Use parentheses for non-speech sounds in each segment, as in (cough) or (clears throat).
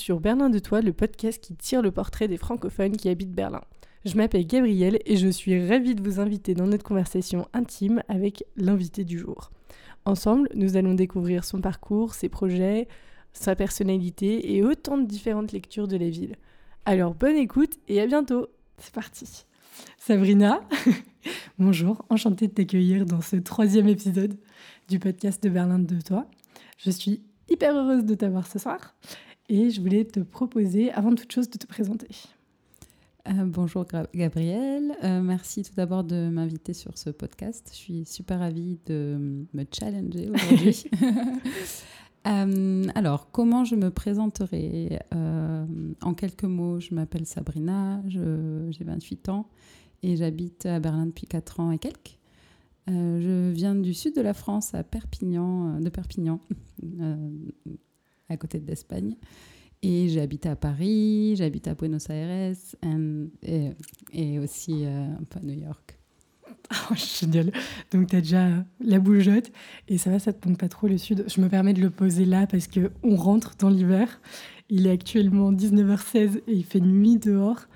sur Berlin de Toi, le podcast qui tire le portrait des francophones qui habitent Berlin. Je m'appelle Gabrielle et je suis ravie de vous inviter dans notre conversation intime avec l'invité du jour. Ensemble, nous allons découvrir son parcours, ses projets, sa personnalité et autant de différentes lectures de la ville. Alors bonne écoute et à bientôt. C'est parti. Sabrina, (laughs) bonjour, enchantée de t'accueillir dans ce troisième épisode du podcast de Berlin de Toi. Je suis hyper heureuse de t'avoir ce soir et je voulais te proposer, avant toute chose, de te présenter. Euh, bonjour Gabriel, euh, merci tout d'abord de m'inviter sur ce podcast. Je suis super ravie de me challenger aujourd'hui. (laughs) (laughs) Euh, alors, comment je me présenterai? En quelques mots, je m'appelle Sabrina, j'ai 28 ans et j'habite à Berlin depuis 4 ans et quelques. je viens du sud de la France, à Perpignan, de Perpignan, (laughs) à côté de l'Espagne. Et j'habite à Paris, j'habite à Buenos Aires et, et, aussi euh, à New York. (laughs) Oh, génial. Donc, tu as déjà la bougeotte et ça va, ça te tombe pas trop le sud. Je me permets de le poser là parce qu'on rentre dans l'hiver. Il est actuellement 19h16 et il fait nuit dehors.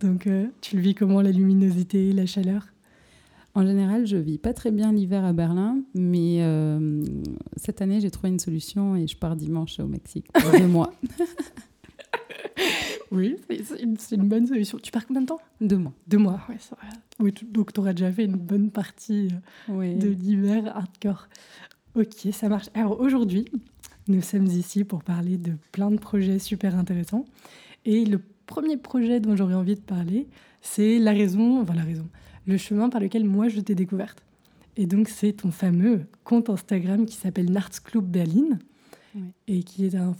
Donc, euh, tu le vis comment, la luminosité, la chaleur? En général, je vis pas très bien l'hiver à Berlin, mais euh, cette année, j'ai trouvé une solution et je pars dimanche au Mexique pour deux mois. (laughs) oui, c'est une, bonne solution. Tu pars combien de temps? Deux mois. Deux mois, ouais, vrai. Oui, donc tu auras déjà fait une bonne partie euh, de l'hiver hardcore. Ok, ça marche. Alors aujourd'hui, nous sommes ici pour parler de plein de projets super intéressants. Et le premier projet dont j'aurais envie de parler, c'est la raison, enfin la raison, le chemin par lequel moi je t'ai découverte. Et donc c'est ton fameux compte Instagram qui s'appelle Nartsclub Berlin et qui est un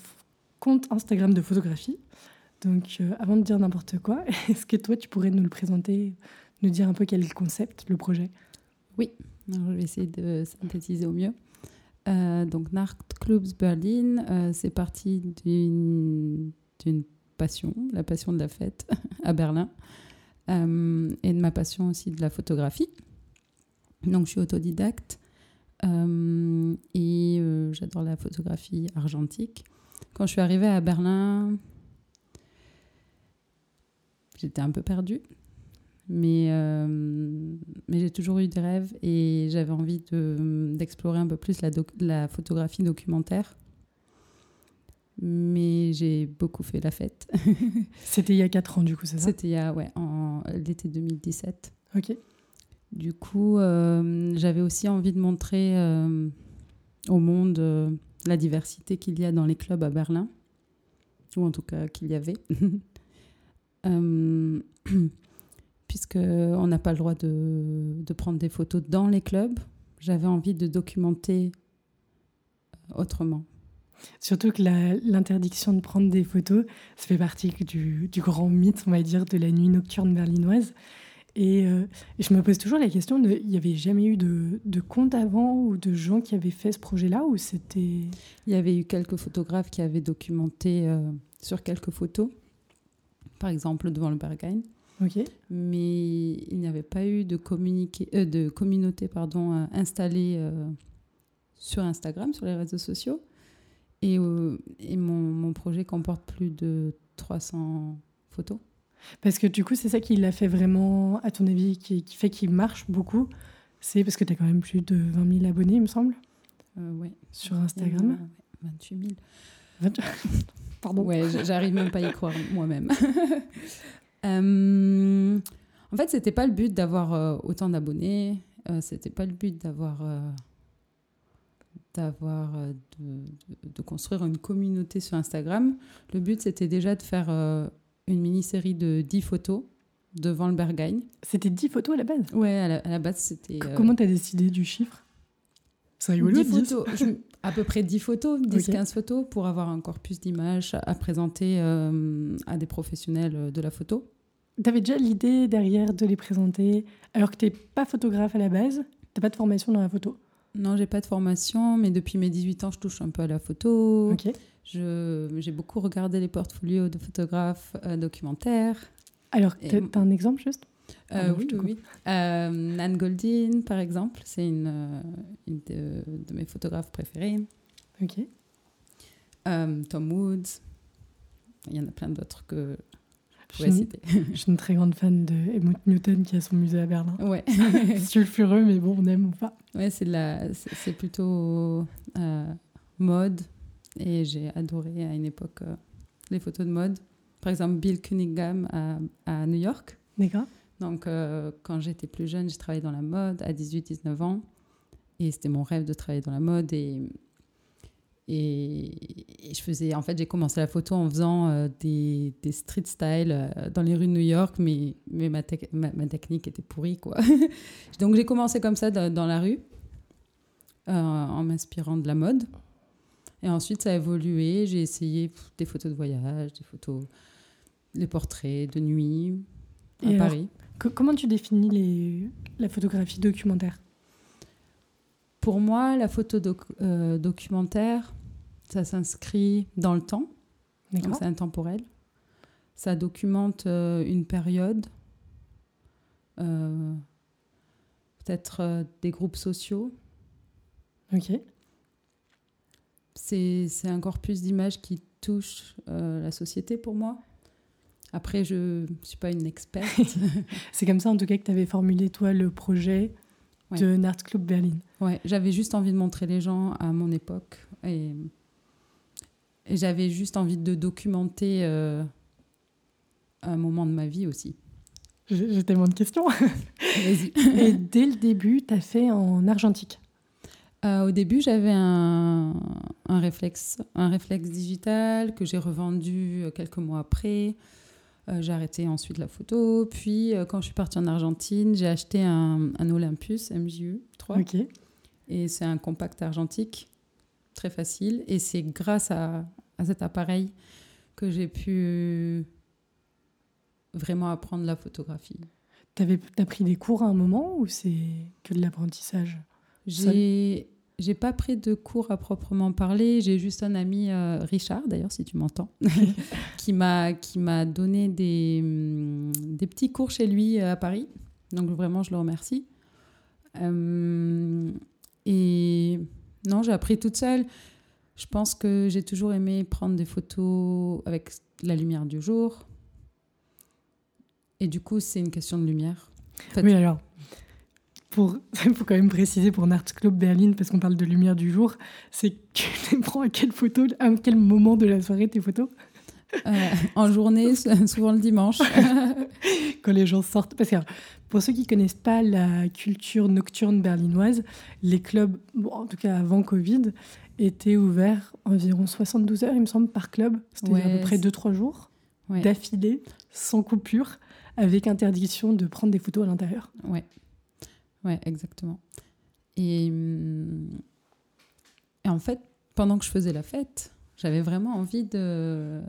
compte Instagram de photographie. Donc euh, avant de dire n'importe quoi, (laughs) est-ce que toi tu pourrais nous le présenter, nous dire un peu quel est le concept, le projet? Oui, je vais essayer de synthétiser au mieux. Euh, donc Nachtclubs Berlin, euh, c'est parti d'une passion, la passion de la fête (laughs) à Berlin. Euh, et de ma passion aussi de la photographie. Donc je suis autodidacte euh, et euh, j'adore la photographie argentique. Quand je suis arrivée à Berlin, j'étais un peu perdue, mais, mais j'ai toujours eu des rêves et j'avais envie d'explorer un peu plus la, la photographie documentaire mais j'ai beaucoup fait la fête. (laughs) C'était il y a 4 ans, du coup, c'est ça? C'était il y a, ouais, en l'été 2017. Ok. Du coup, euh, j'avais aussi envie de montrer euh, au monde euh, la diversité qu'il y a dans les clubs à Berlin, ou en tout cas qu'il y avait. (laughs) (clears throat) Puisqu'on n'a pas le droit de, de prendre des photos dans les clubs, j'avais envie de documenter autrement. Surtout que l'interdiction de prendre des photos, ça fait partie du, du, grand mythe, on va dire, de la nuit nocturne berlinoise. Et, euh, je me pose toujours la question de, il n'y avait jamais eu de, de compte avant ou de gens qui avaient fait ce projet-là ou c'était... Il y avait eu quelques photographes qui avaient documenté euh, sur quelques photos, par exemple devant le Berghain. Ok. Mais il n'y avait pas eu de, euh, de communauté pardon, installée sur Instagram, sur les réseaux sociaux. Et, euh, et mon, mon, projet comporte plus de 300 photos. Parce que du coup, c'est ça qui l'a fait vraiment, à ton avis, qui, qui fait qu'il marche beaucoup. C'est parce que tu as quand même plus de 20 000 abonnés, il me semble. Euh, ouais. Sur Instagram. 28 000. (laughs) Pardon. Ouais, j'arrive même pas à y croire moi-même. (laughs) euh, en fait, c'était pas le but d'avoir euh, autant d'abonnés. Euh, c'était pas le but d'avoir d'avoir euh, de, construire une communauté sur Instagram. Le but, c'était déjà de faire euh, une mini-série de 10 photos devant le Berghain. C'était 10 photos à la base? Ouais, à la, base, c'était... Euh, comment tu as décidé du chiffre? C'est rigolo, 10 photos. à peu près 10 photos, (laughs) 10-15 photos, pour avoir un corpus d'images à présenter à des professionnels de la photo. Tu avais déjà l'idée derrière de les présenter, alors que tu n'es pas photographe à la base, tu n'as pas de formation dans la photo? Non, j'ai pas de formation, mais depuis mes 18 ans, je touche un peu à la photo. J'ai beaucoup regardé les portfolios de photographes euh, documentaires. Alors, tu as un exemple juste? Euh, Oui, oui. Euh, Nan Goldin, par exemple, c'est une, une de, mes photographes préférés. Ok. Tom Woods. il y en a plein d'autres que je suis- citer. Je suis une très grande fan de Helmut Newton qui a son musée à Berlin. Ouais. (laughs) Sulfureux, mais bon, on aime ou pas. Ouais, c'est la, c'est c'est plutôt euh, mode et j'ai adoré à une époque euh, les photos de mode. Par exemple, Bill Cunningham à, à New York. D'accord Donc, euh, quand j'étais plus jeune, j'ai travaillé dans la mode à 18-19 ans et c'était mon rêve de travailler dans la mode et et, et je faisais, en fait, j'ai commencé la photo en faisant euh, des, des street style euh, dans les rues de New York, mais, mais ma, tec- ma, ma technique était pourrie, quoi. (laughs) Donc j'ai commencé comme ça dans, dans la rue, euh, en m'inspirant de la mode. Et ensuite, ça a évolué. J'ai essayé pff, des photos de voyage, des photos, les portraits de nuit à Et alors, Paris. Co- comment tu définis les... la photographie documentaire? Pour moi, la photo doc- euh, documentaire, ça s'inscrit dans le temps. Donc c'est intemporel. Ça documente euh, une période, euh, peut-être euh, des groupes sociaux. Ok. C'est c'est un corpus d'images qui touche euh, la société pour moi. Après, je ne suis pas une experte. (laughs) (laughs) C'est comme ça, en tout cas, que tu avais formulé, toi, le projet Ouais. de Nart Club Berlin. ouais, j'avais juste envie de montrer les gens à mon époque. Et, et j'avais juste envie de documenter euh, un moment de ma vie aussi. J'ai tellement de questions. (laughs) (laughs) Et dès le début, tu as fait en argentique? Euh, au début, j'avais un, un réflexe, un réflexe digital que j'ai revendu euh, quelques mois après. Euh, j'ai arrêté ensuite la photo. Puis, euh, quand je suis partie en Argentine, j'ai acheté un, un Olympus MJU 3. Ok. Et c'est un compact argentique, très facile. Et c'est grâce à, à cet appareil que j'ai pu vraiment apprendre la photographie. T'avais- T'as pris des cours à un moment ou c'est que de l'apprentissage? J'ai j'ai pas pris de cours à proprement parler. J'ai juste un ami, euh, Richard d'ailleurs, si tu m'entends, (laughs) qui m'a qui m'a donné des, hum, des petits cours chez lui euh, à Paris. Donc vraiment, je le remercie. Euh, et non, j'ai appris toute seule. Je pense que j'ai toujours aimé prendre des photos avec la lumière du jour. Et du coup, c'est une question de lumière. En fait, Oui, alors, pour, (laughs) il faut quand même préciser pour Nart Club Berlin, parce qu'on parle de lumière du jour, c'est que tu les prends à quelle photo, à quel moment de la soirée tes photos? Euh, en journée, (laughs) souvent le dimanche. (laughs) Quand les gens sortent. Parce que pour ceux qui connaissent pas la culture nocturne berlinoise, les clubs, bon, en tout cas avant Covid, étaient ouverts environ 72 heures, il me semble, par club. C'était à peu près c'est- 2-3 jours Ouais. d'affilée, sans coupure, avec interdiction de prendre des photos à l'intérieur. Ouais, ouais, exactement. Et, hum, et en fait, pendant que je faisais la fête, j'avais vraiment envie de,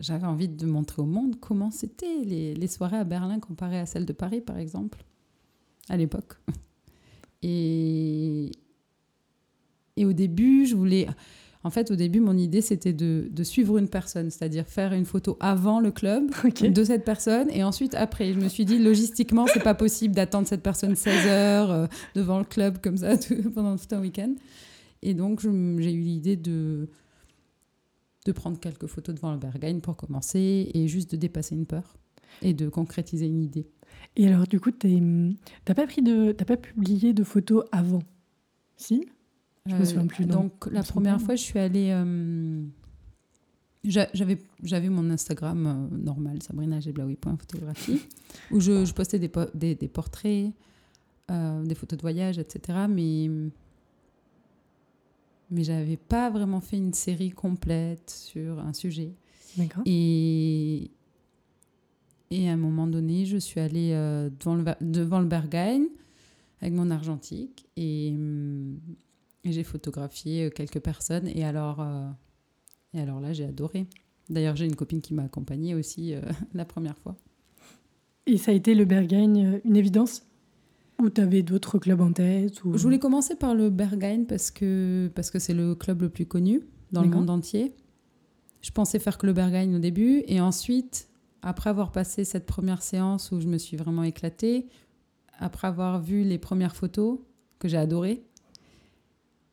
j'avais envie de montrer au monde comment c'était les, les soirées à Berlin comparées à celles de Paris, par exemple, à l'époque. (laughs) Et, et au début, je voulais. En fait, au début, mon idée, c'était de, de suivre une personne, c'est-à-dire faire une photo avant le club (laughs) de cette personne et ensuite après. Je me suis dit, logistiquement, c'est pas possible d'attendre cette personne 16 heures euh, devant le club comme ça (laughs) tout- pendant tout un week-end. Et donc, j'ai eu l'idée de, de prendre quelques photos devant le Berghain pour commencer et juste de dépasser une peur et de concrétiser une idée. Et alors, du coup, t'es- t'as pas pris de, t'as pas publié de photos avant? Si? Je me souviens plus. Euh, Donc, la première fois, je suis allée. euh, j'a- J'avais, j'avais mon Instagram euh, normal, sabrinagéblaoui.photographie, (laughs) où je, je postais des, po- des, des portraits, euh, des photos de voyage, etc. Mais, mais j'avais pas vraiment fait une série complète sur un sujet. D'accord. Et, et à un moment donné, je suis allée euh, devant, le, va- devant le Berghain avec mon argentique et, hum, et j'ai photographié euh, quelques personnes. Et alors, euh, et alors là, j'ai adoré. D'ailleurs, j'ai une copine qui m'a accompagnée aussi euh, (laughs) la première fois. Et ça a été le Berghain une évidence? Ou t'avais d'autres clubs en tête ou... Je voulais commencer par le Berghain parce que parce que c'est le club le plus connu dans le monde entier. Je pensais faire que le Berghain au début et ensuite, après avoir passé cette première séance où je me suis vraiment éclatée, après avoir vu les premières photos que j'ai adorées,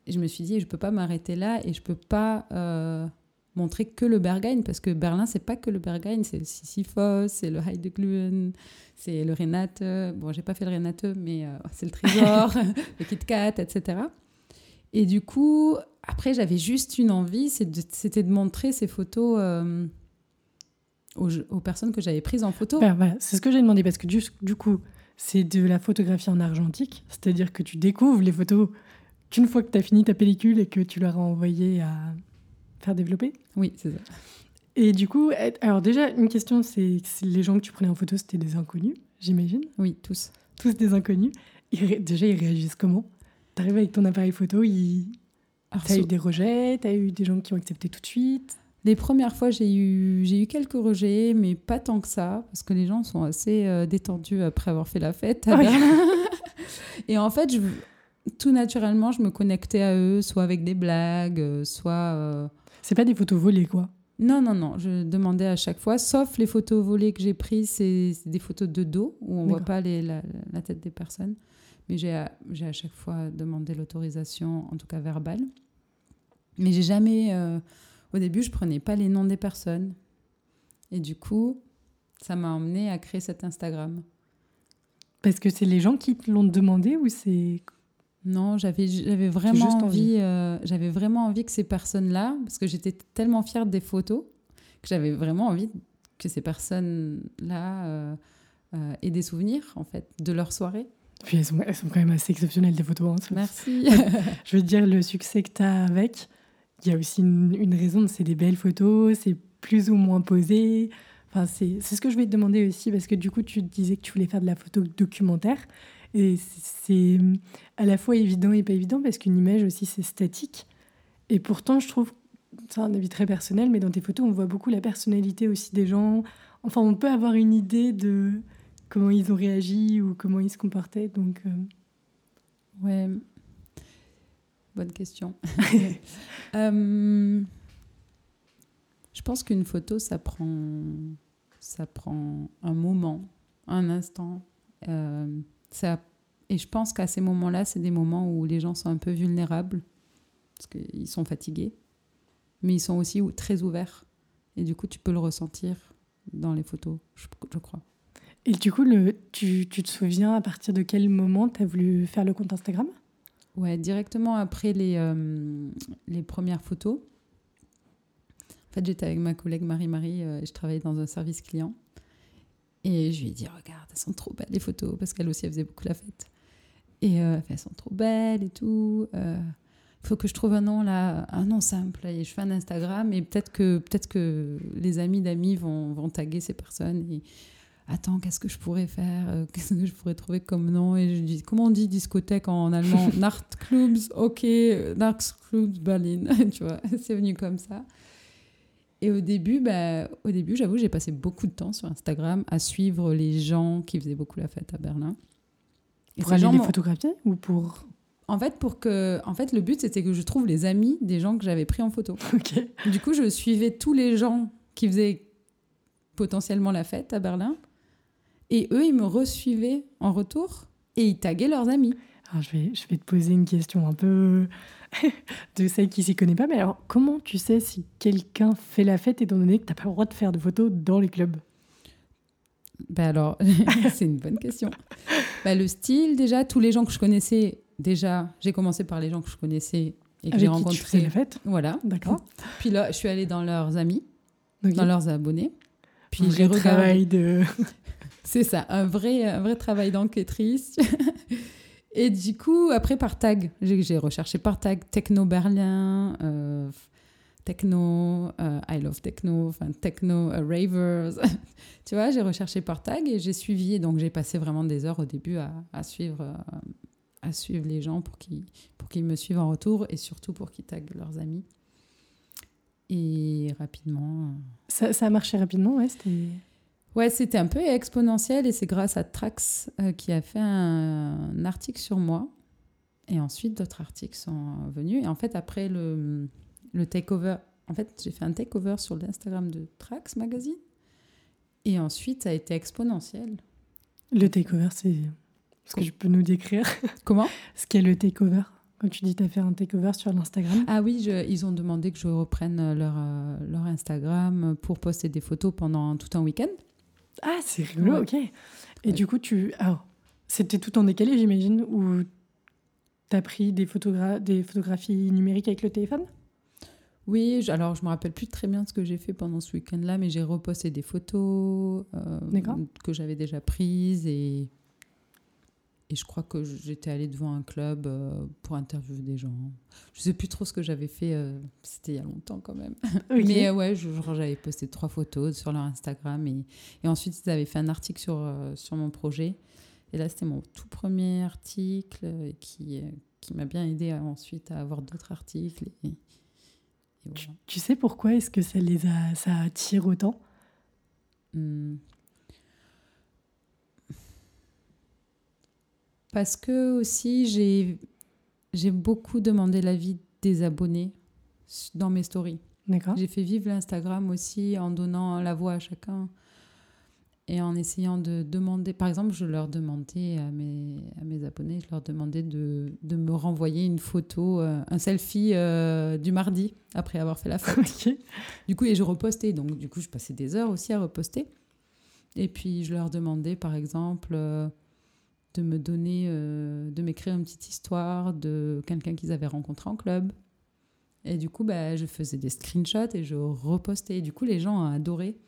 je me suis dit je peux pas m'arrêter là et je peux pas euh, montrer que le Berghain, parce que Berlin, c'est pas que le Berghain, c'est le Sisyphos, c'est le Heideglühen, c'est le Renate. Bon, j'ai pas fait le Renate, mais euh, c'est le Trésor, (laughs) (laughs) le Kit Kat, etc. Et du coup, après, j'avais juste une envie, c'était de, montrer ces photos euh, aux, personnes que j'avais prises en photo. c'est ce que j'ai demandé, parce que du, du coup, c'est de la photographie en argentique, c'est-à-dire que tu découvres les photos qu'une fois que tu as fini ta pellicule et que tu leur as envoyé à faire développer. Oui, c'est ça. Et du coup, alors déjà, une question, c'est les gens que tu prenais en photo, c'était des inconnus, j'imagine Oui, tous. Tous des inconnus. déjà, ils réagissent comment? T'arrives avec ton appareil photo, ils... t'as eu des rejets, t'as eu des gens qui ont accepté tout de suite? Les premières fois, j'ai eu, j'ai eu quelques rejets, mais pas tant que ça, parce que les gens sont assez euh, détendus après avoir fait la fête. (laughs) Et en fait, je, tout naturellement, je me connectais à eux, soit avec des blagues, euh, soit... Euh, c'est pas des photos volées, quoi non, non, non. Je demandais à chaque fois, sauf les photos volées que j'ai prises, c'est des photos de dos où on voit pas les, la, tête des personnes. Mais j'ai à, à chaque fois demandé l'autorisation, en tout cas verbale. Mais j'ai jamais. Euh, au début, je prenais pas les noms des personnes. Et du coup, ça m'a emmené à créer cet Instagram. Parce que c'est les gens qui te l'ont demandé ou c'est non, j'avais j'avais vraiment envie, euh, j'avais vraiment envie que ces personnes-là, parce que j'étais tellement fière des photos, que j'avais vraiment envie que ces personnes-là euh, euh, aient des souvenirs en fait de leur soirée. Puis elles sont, elles sont quand même assez exceptionnelles des photos. Hein, Merci. (laughs) Je veux dire le succès que tu as avec, il y a aussi une, une raison, c'est des belles photos, c'est plus ou moins posé. Enfin, c'est ce que je vais te demander aussi, parce que du coup, tu disais que tu voulais faire de la photo documentaire. Et c'est à la fois évident et pas évident parce qu'une image aussi, c'est statique. Et pourtant, je trouve, c'est un avis très personnel, mais dans tes photos, on voit beaucoup la personnalité aussi des gens. Enfin, on peut avoir une idée de comment ils ont réagi ou comment ils se comportaient. Donc, euh. ouais, bonne question. Euh, (laughs) (laughs) je pense qu'une photo, ça prend, ça prend un moment, un instant. Euh, et je pense qu'à ces moments-là, c'est des moments où les gens sont un peu vulnérables, parce qu'ils sont fatigués, mais ils sont aussi très ouverts. Et du coup, tu peux le ressentir dans les photos, je, crois. Et du coup, le, tu, tu, te souviens à partir de quel moment tu as voulu faire le compte Instagram? Ouais, directement après les, euh, les premières photos. En fait, j'étais avec ma collègue Marie-Marie euh, et je travaillais dans un service client. Et je lui ai dit, regarde, elles sont trop belles les photos, parce qu'elle aussi, elle faisait beaucoup la fête. Et euh, elles sont trop belles et tout. Il euh, faut que je trouve un nom là, un nom simple. Et je fais un Instagram et peut-être que, peut que les amis d'amis vont, vont taguer ces personnes. Et attends, qu'est-ce que je pourrais faire euh, Qu'est-ce que je pourrais trouver comme nom? Et je dis, comment on dit discothèque en allemand? (laughs) Nachtclubs, ok, Nachtclubs Berlin. (laughs) tu vois, (laughs) c'est venu comme ça. Et au début, bah, au début, j'avoue, j'ai passé beaucoup de temps sur Instagram à suivre les gens qui faisaient beaucoup la fête à Berlin. Et pour aller les photographier ou pour en fait, pour que, en fait, le but c'était que je trouve les amis des gens que j'avais pris en photo. (laughs) Du coup, je suivais tous les gens qui faisaient potentiellement la fête à Berlin, et eux, ils me resuivaient en retour et ils taguaient leurs amis. Alors, je vais, je vais te poser une question un peu (laughs) de celle qui s'y connaît pas. Mais alors, comment tu sais si quelqu'un fait la fête étant donné que tu n'as pas le droit de faire de photos dans les clubs? Ben alors, (laughs) c'est une bonne question. Ben le style, déjà, tous les gens que je connaissais, déjà, j'ai commencé par les gens que je connaissais et que j'ai rencontrés. la fête? Voilà. D'accord. Puis là, je suis allée dans leurs amis, dans leurs abonnés. Puis j'ai regardé. travail (laughs) de. c'est ça, un vrai, un vrai travail d'enquêtrice. Et du coup, après, par tag, j'ai recherché par tag Techno Berlin, euh, Techno, euh, I Love Techno, Techno euh, Ravers. (laughs) tu vois, j'ai recherché par tag et j'ai suivi. donc, j'ai passé vraiment des heures au début à, suivre, à suivre les gens pour qu'ils pour me suivent en retour et surtout pour qu'ils taguent leurs amis. Et rapidement. Ça, ça a marché rapidement, ouais, c'était. Ouais, c'était un peu exponentiel et c'est grâce à Trax euh, qui a fait un, article sur moi. Et ensuite, d'autres articles sont venus. Et en fait, après le, le takeover, en fait, j'ai fait un takeover sur l'Instagram de Trax Magazine. Et ensuite, ça a été exponentiel. Le takeover, c'est ce que tu peux nous décrire (laughs) Comment? Ce qu'est le takeover Quand tu dis tu as fait un takeover sur l'Instagram. Ah oui, je- ils ont demandé que je reprenne leur, euh, leur Instagram pour poster des photos pendant tout un week-end. Ah, c'est rigolo, Ouais. ok. Et Ouais. du coup, tu. Alors, c'était tout en décalé, j'imagine, ou t'as pris des, photogra- des photographies numériques avec le téléphone? Oui, alors je me rappelle plus très bien ce que j'ai fait pendant ce week-end-là, mais j'ai reposté des photos euh, que j'avais déjà prises et, et je crois que j'étais allée devant un club euh, pour interviewer des gens. Je sais plus trop ce que j'avais fait, euh, c'était il y a longtemps quand même. (laughs) Mais euh, ouais, j'avais posté trois photos sur leur Instagram et, et ensuite ils avaient fait un article sur, sur mon projet. Et là, c'était mon tout premier article qui, qui m'a bien aidé ensuite à avoir d'autres articles. Et, et voilà. Tu sais pourquoi est-ce que ça les a, ça attire autant? Hmm. Parce que aussi, j'ai j'ai beaucoup demandé l'avis des abonnés dans mes stories. D'accord. J'ai fait vivre l'Instagram aussi en donnant la voix à chacun et en essayant de demander. Par exemple, je leur demandais à mes, à mes abonnés, je leur demandais de, de me renvoyer une photo, euh, un selfie euh, du mardi après avoir fait la fête. (laughs) Ok. Du coup, et je repostais. Donc, du coup, je passais des heures aussi à reposter. Et puis, je leur demandais, par exemple, euh, de me donner, euh, de m'écrire une petite histoire de quelqu'un qu'ils avaient rencontré en club. Et du coup, bah, je faisais des screenshots et je repostais. Et du coup, les gens ont adoré.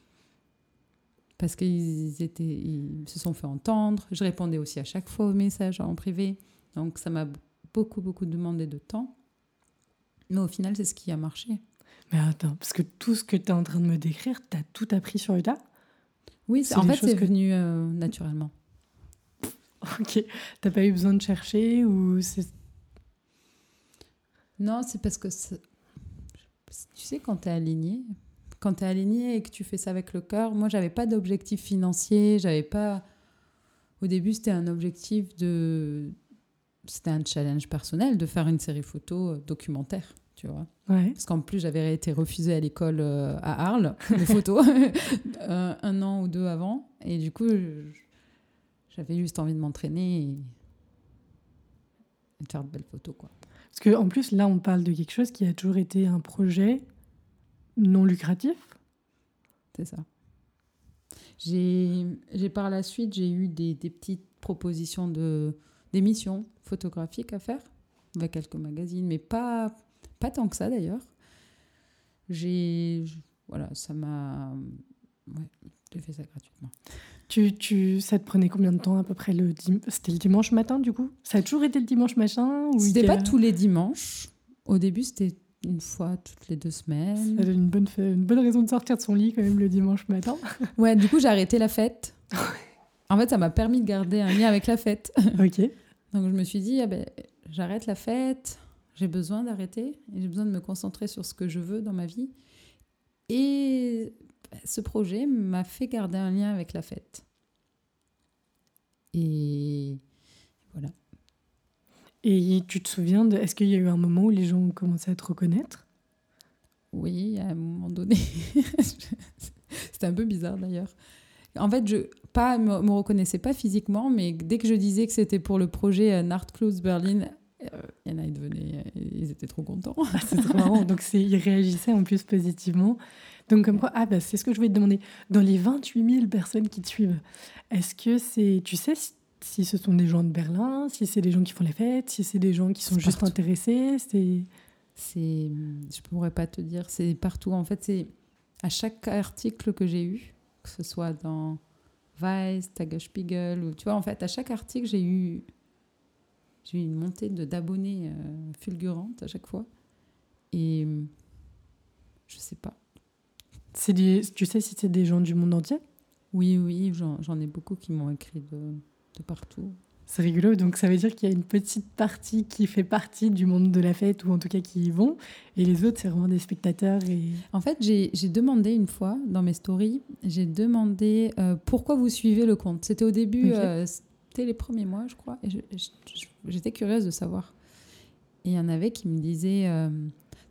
Parce qu'ils étaient, ils se sont fait entendre. Je répondais aussi à chaque fois aux messages en privé. Donc, ça m'a beaucoup, beaucoup demandé de temps. Mais au final, c'est ce qui a marché. Mais attends, parce que tout ce que tu es en train de me décrire, tu as tout appris sur le tas Oui, en fait, c'est que- venu euh, naturellement. (laughs) Ok. T'as pas eu besoin de chercher ou c'est. Non, c'est parce que tu sais quand tu es aligné, quand tu es aligné et que tu fais ça avec le cœur, moi j'avais pas d'objectif financier, j'avais pas au début c'était un objectif de c'était un challenge personnel de faire une série photo euh, documentaire, tu vois. Ouais. Parce qu'en plus j'avais été refusée à l'école euh, à Arles (laughs) de photo (laughs) euh, un an ou deux avant et du coup je- j'avais juste envie de m'entraîner et, et de faire de belles photos quoi. Parce que en plus, là, on parle de quelque chose qui a toujours été un projet non lucratif. C'est ça. J'ai par la suite, j'ai eu des, des petites propositions de d'émissions photographiques à faire avec quelques magazines, mais pas, pas tant que ça d'ailleurs. J'ai. Voilà, ça m'a. Ouais, j'ai fait ça gratuitement. Tu, tu, ça te prenait combien de temps à peu près le dim- C'était le dimanche matin du coup? Ça a toujours été le dimanche matin ou C'était pas tous les dimanches. Au début, c'était une fois toutes les deux semaines. Ça une bonne, une bonne raison de sortir de son lit quand même le dimanche matin. (laughs) Ouais, du coup, j'ai arrêté la fête. (laughs) En fait, ça m'a permis de garder un lien avec la fête. (laughs) ok. Donc je me suis dit, ah ben, j'arrête la fête, j'ai besoin d'arrêter, j'ai besoin de me concentrer sur ce que je veux dans ma vie. Et ce projet m'a fait garder un lien avec la fête. Et voilà. Et tu te souviens de. Est-ce qu'il y a eu un moment où les gens ont commencé à te reconnaître? Oui, à un moment donné. (laughs) C'était un peu bizarre d'ailleurs. En fait, je pas me, me reconnaissais pas physiquement, mais dès que je disais que c'était pour le projet euh, Nachtclubs Berlin, euh, il y en a, ils devenaient, ils étaient trop contents. Ah, C'est trop marrant. Donc, ils réagissaient en plus positivement. Donc, comme quoi, ah, bah, c'est ce que je voulais te demander. Dans les 28 000 personnes qui te suivent, est-ce que c'est. Tu sais si, si ce sont des gens de Berlin, si c'est des gens qui font les fêtes, si c'est des gens qui sont juste partout. intéressés c'est... C'est, je pourrais pas te dire, c'est partout. En fait, c'est à chaque article que j'ai eu, que ce soit dans Vice, Tagesspiegel, ou tu vois, en fait, à chaque article, j'ai eu, j'ai eu une montée de d'abonnés euh, fulgurante à chaque fois. Et je sais pas. C'est des- Tu sais si c'est des gens du monde entier? Oui, oui, j'en, ai beaucoup qui m'ont écrit de, de partout. C'est rigolo, donc ça veut dire qu'il y a une petite partie qui fait partie du monde de la fête, ou en tout cas qui y vont, et les autres, c'est vraiment des spectateurs. Et... En fait, j'ai demandé une fois dans mes stories, j'ai demandé euh, pourquoi vous suivez le compte. C'était au début, euh, c'était les premiers mois, je crois, et j'étais curieuse de savoir. Et il y en avait qui me disaient, euh,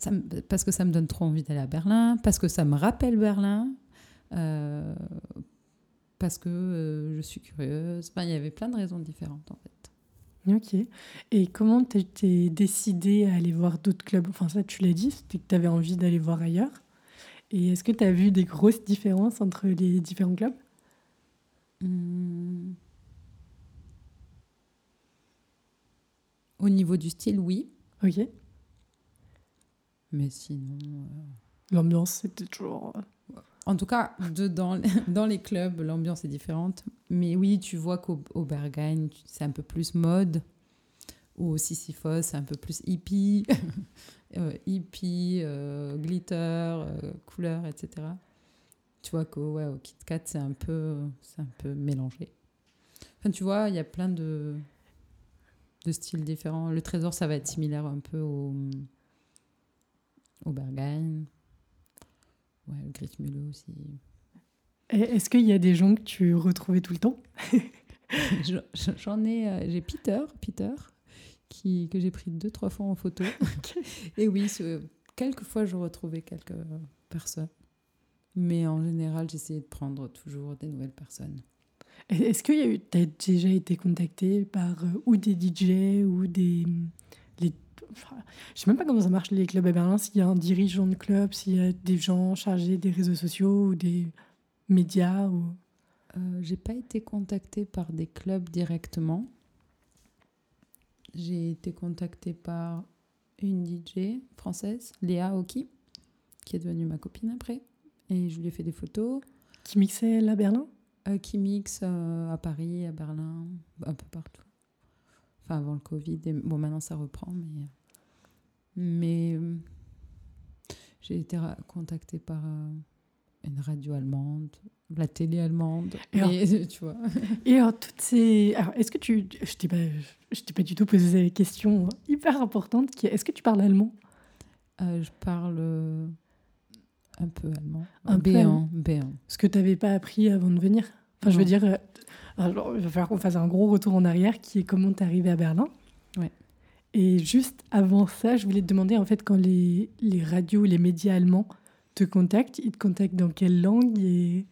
ça me- parce que ça me donne trop envie d'aller à Berlin, parce que ça me rappelle Berlin, euh, parce que euh, je suis curieuse. Enfin, il y avait plein de raisons différentes en fait. Ok. Et comment t'es décidé à aller voir d'autres clubs? Enfin, ça, tu l'as dit, c'était que tu avais envie d'aller voir ailleurs. Et est-ce que tu as vu des grosses différences entre les différents clubs? Mmh. Au niveau du style, oui. Ok. Mais sinon. euh, L'ambiance, c'était toujours. euh, En tout cas, de- dans, (laughs) dans les clubs, l'ambiance est différente. Mais oui, tu vois qu'au au Berghain, tu- c'est un peu plus mode. Ou au Sisyphos, c'est un peu plus hippie. (laughs) Euh, hippie, euh, glitter, euh, couleur, etc. Tu vois qu'au ouais, au Kit Kat, c'est un, peu, un peu mélangé. Enfin, tu vois, il y a plein de, de styles différents. Le trésor, ça va être similaire un peu au, au Berghain. Ouais, le aussi. Est-ce qu'il y a des gens que tu retrouvais tout le temps? (laughs) Je- je- J'en ai, euh, j'ai Peter, Peter, qui, que j'ai pris deux, trois fois en photo. (laughs) Et oui, quelques fois, je retrouvais quelques personnes. Mais en général, j'essayais de prendre toujours des nouvelles personnes. Est-ce qu'il y a eu, t'as déjà été contacté par euh, ou des DJ ou des, enfin, je sais même pas comment ça marche les clubs à Berlin, s'il y a un dirigeant de club, s'il y a des gens chargés des réseaux sociaux ou des médias ou. Euh, j'ai pas été contactée par des clubs directement. J'ai été contactée par une DJ française, Léa Oki, qui est devenue ma copine après. Et je lui ai fait des photos. Qui mixait là à Berlin? Euh, qui mixe euh, à Paris, à Berlin, un peu partout. Enfin, avant le Covid. Et, bon, maintenant, ça reprend, mais... Mais euh, j'ai été contactée par euh, une radio allemande, la télé allemande. Et alors- mais, tu vois. (laughs) Et alors, toutes ces. Alors, est-ce que tu. Je t'ai pas, je t'ai pas du tout posé cette question hyper importante qui est est-ce que tu parles allemand? Euh, je parle euh, un peu allemand. Un peu B1, allemand. B1. Ce que tu n'avais pas appris avant de venir? Enfin, je veux dire. euh, Alors, il va falloir qu'on fasse un gros retour en arrière qui est comment tu es arrivé à Berlin? Ouais. Et juste avant ça, je voulais te demander, en fait, quand les, les radios, les médias allemands te contactent, ils te contactent dans quelle langue et...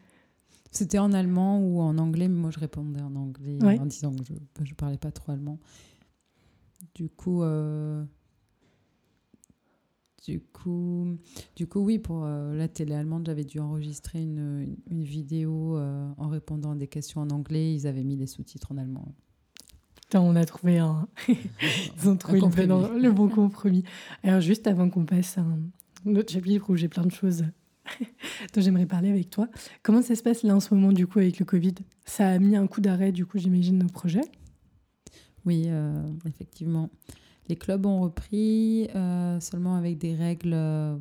C'était en allemand ou en anglais, mais moi je répondais en anglais Ouais. en disant que je ne parlais pas trop allemand. Du coup, euh, du coup, du coup, oui, pour euh, la télé allemande, j'avais dû enregistrer une, une- vidéo euh, en répondant à des questions en anglais. Ils avaient mis les sous-titres en allemand. Putain, on a trouvé un... (laughs) Ils ont trouvé le bon, compromis. le bon compromis. Alors, juste avant qu'on passe à un autre chapitre où j'ai plein de choses (laughs) dont j'aimerais parler avec toi, comment ça se passe là en ce moment, du coup, avec le Covid? Ça a mis un coup d'arrêt, du coup, j'imagine, nos projets? Oui, euh, effectivement. Les clubs ont repris euh, seulement avec des règles euh,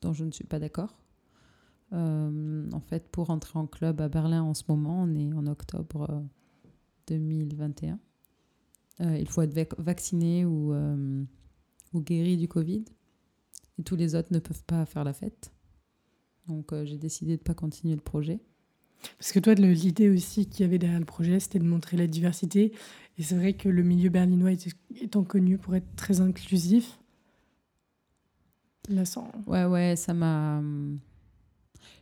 dont je ne suis pas d'accord. Euh, en fait, pour entrer en club à Berlin en ce moment, on est en octobre euh, 2021. Euh, il faut être vac- vacciné ou, euh, ou guéri du Covid. Et tous les autres ne peuvent pas faire la fête. Donc euh, j'ai décidé de ne pas continuer le projet. Parce que toi, l'idée aussi qu'il y avait derrière le projet, c'était de montrer la diversité. Et c'est vrai que le milieu berlinois est- étant connu pour être très inclusif. Là, sans... Ouais, ouais, ça m'a. hum,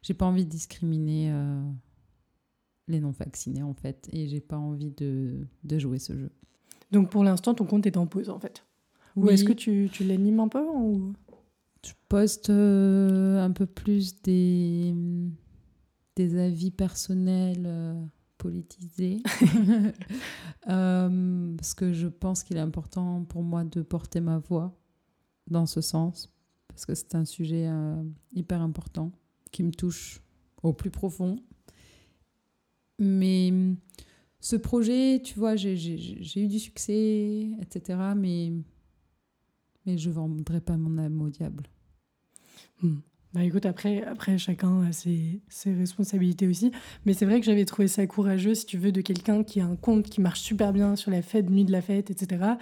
J'ai pas envie de discriminer euh, les non-vaccinés, en fait. Et j'ai pas envie de, de jouer ce jeu. Donc pour l'instant, ton compte est en pause, en fait. Ou Oui. est-ce que tu, tu l'animes un peu ou... Je poste euh, un peu plus des, des avis personnels euh, politisés. (laughs) Euh, parce que je pense qu'il est important pour moi de porter ma voix dans ce sens. Parce que c'est un sujet hyper important qui me touche au plus profond. Mais ce projet, tu vois, j'ai- eu du succès, etc. Mais, mais je ne vendrai pas mon âme au diable. Hmm. Bah écoute, après, après chacun a ses, ses responsabilités aussi. Mais c'est vrai que j'avais trouvé ça courageux, si tu veux, de quelqu'un qui a un compte qui marche super bien sur la fête, nuit de la fête, etc.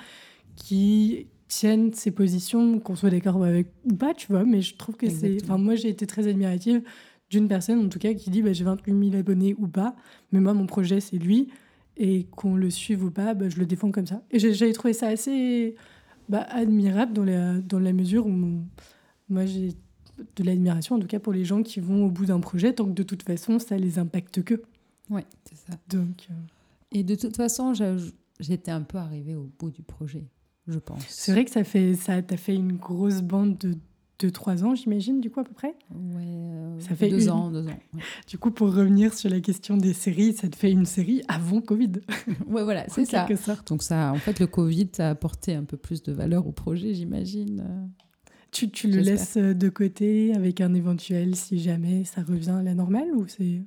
Qui tienne ses positions, qu'on soit d'accord avec ou pas, tu vois. Mais je trouve que c'est. Enfin, moi, j'ai été très admirative d'une personne, en tout cas, qui dit bah, j'ai 28 000 abonnés ou pas. Mais moi, mon projet, c'est lui. Et qu'on le suive ou pas, bah, je le défends comme ça. Et j'avais trouvé ça assez bah, admirable dans la, dans la mesure où moi, j'ai de l'admiration, en tout cas pour les gens qui vont au bout d'un projet, tant que de toute façon, ça les impacte que. Ouais, c'est ça. Donc, euh, Et de toute façon, j'étais un peu arrivée au bout du projet, je pense. C'est vrai que ça fait ça t'a fait une grosse bande de de trois ans, j'imagine, du coup, à peu près? Ouais, euh, Ça fait deux une- ans, deux ans. Ouais, (laughs) Du coup, pour revenir sur la question des séries, ça te fait une série avant Covid, (laughs) Ouais, voilà, (laughs) c'est ça. sorte. Donc ça, en fait, le Covid, ça a apporté un peu plus de valeur au projet, j'imagine. Euh, Tu, tu le laisses euh, de côté avec un éventuel si jamais ça revient à la normale ou c'est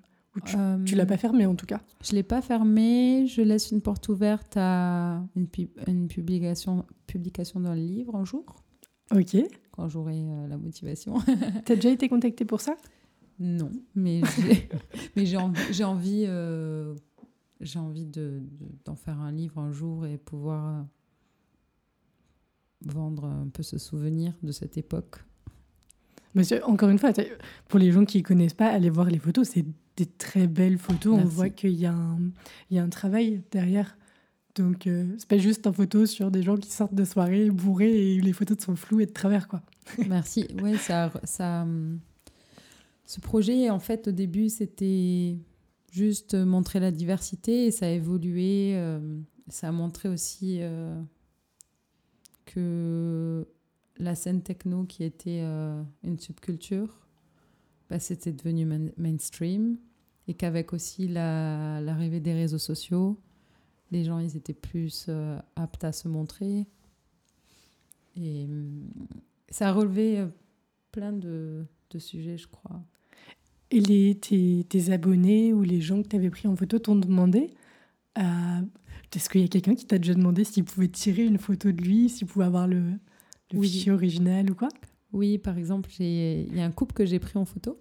tu, Euh, tu l'as pas fermé en tout cas? Je l'ai pas fermé. Je laisse une porte ouverte à une publication, publication d'un livre un jour, Ok. Quand j'aurai euh, la motivation. (laughs) T'as déjà été contacté pour ça? Non, mais j'ai, (laughs) envie, envie, euh, j'ai envie de, de- d'en faire un livre un jour et pouvoir euh, vendre un peu ce souvenir de cette époque. Mais c'est- encore une fois, pour les gens qui connaissent pas, allez voir les photos. C'est des très belles photos. On voit qu'il y, y a un travail derrière. Donc, euh, c'est pas juste une photo sur des gens qui sortent de soirée bourrés et les photos sont floues et de travers, quoi. (laughs) Merci. Ouais, ça, ça, hum, ce projet, en fait, au début, c'était juste montrer la diversité et ça a évolué. euh, ça a montré aussi euh, que la scène techno, qui était euh, une subculture, bah, c'était devenu main- mainstream et qu'avec aussi la- l'arrivée des réseaux sociaux, les gens, ils étaient plus euh, aptes à se montrer. Et hum, ça a relevé euh, plein de, de sujets, je crois. Et les, tes, tes abonnés ou les gens que tu avais pris en photo t'ont demandé euh, Est-ce qu'il y a quelqu'un qui t'a déjà demandé s'il pouvait tirer une photo de lui, s'il pouvait avoir le, le Oui. fichier original ou quoi? Oui, par exemple, il y a un couple que j'ai pris en photo.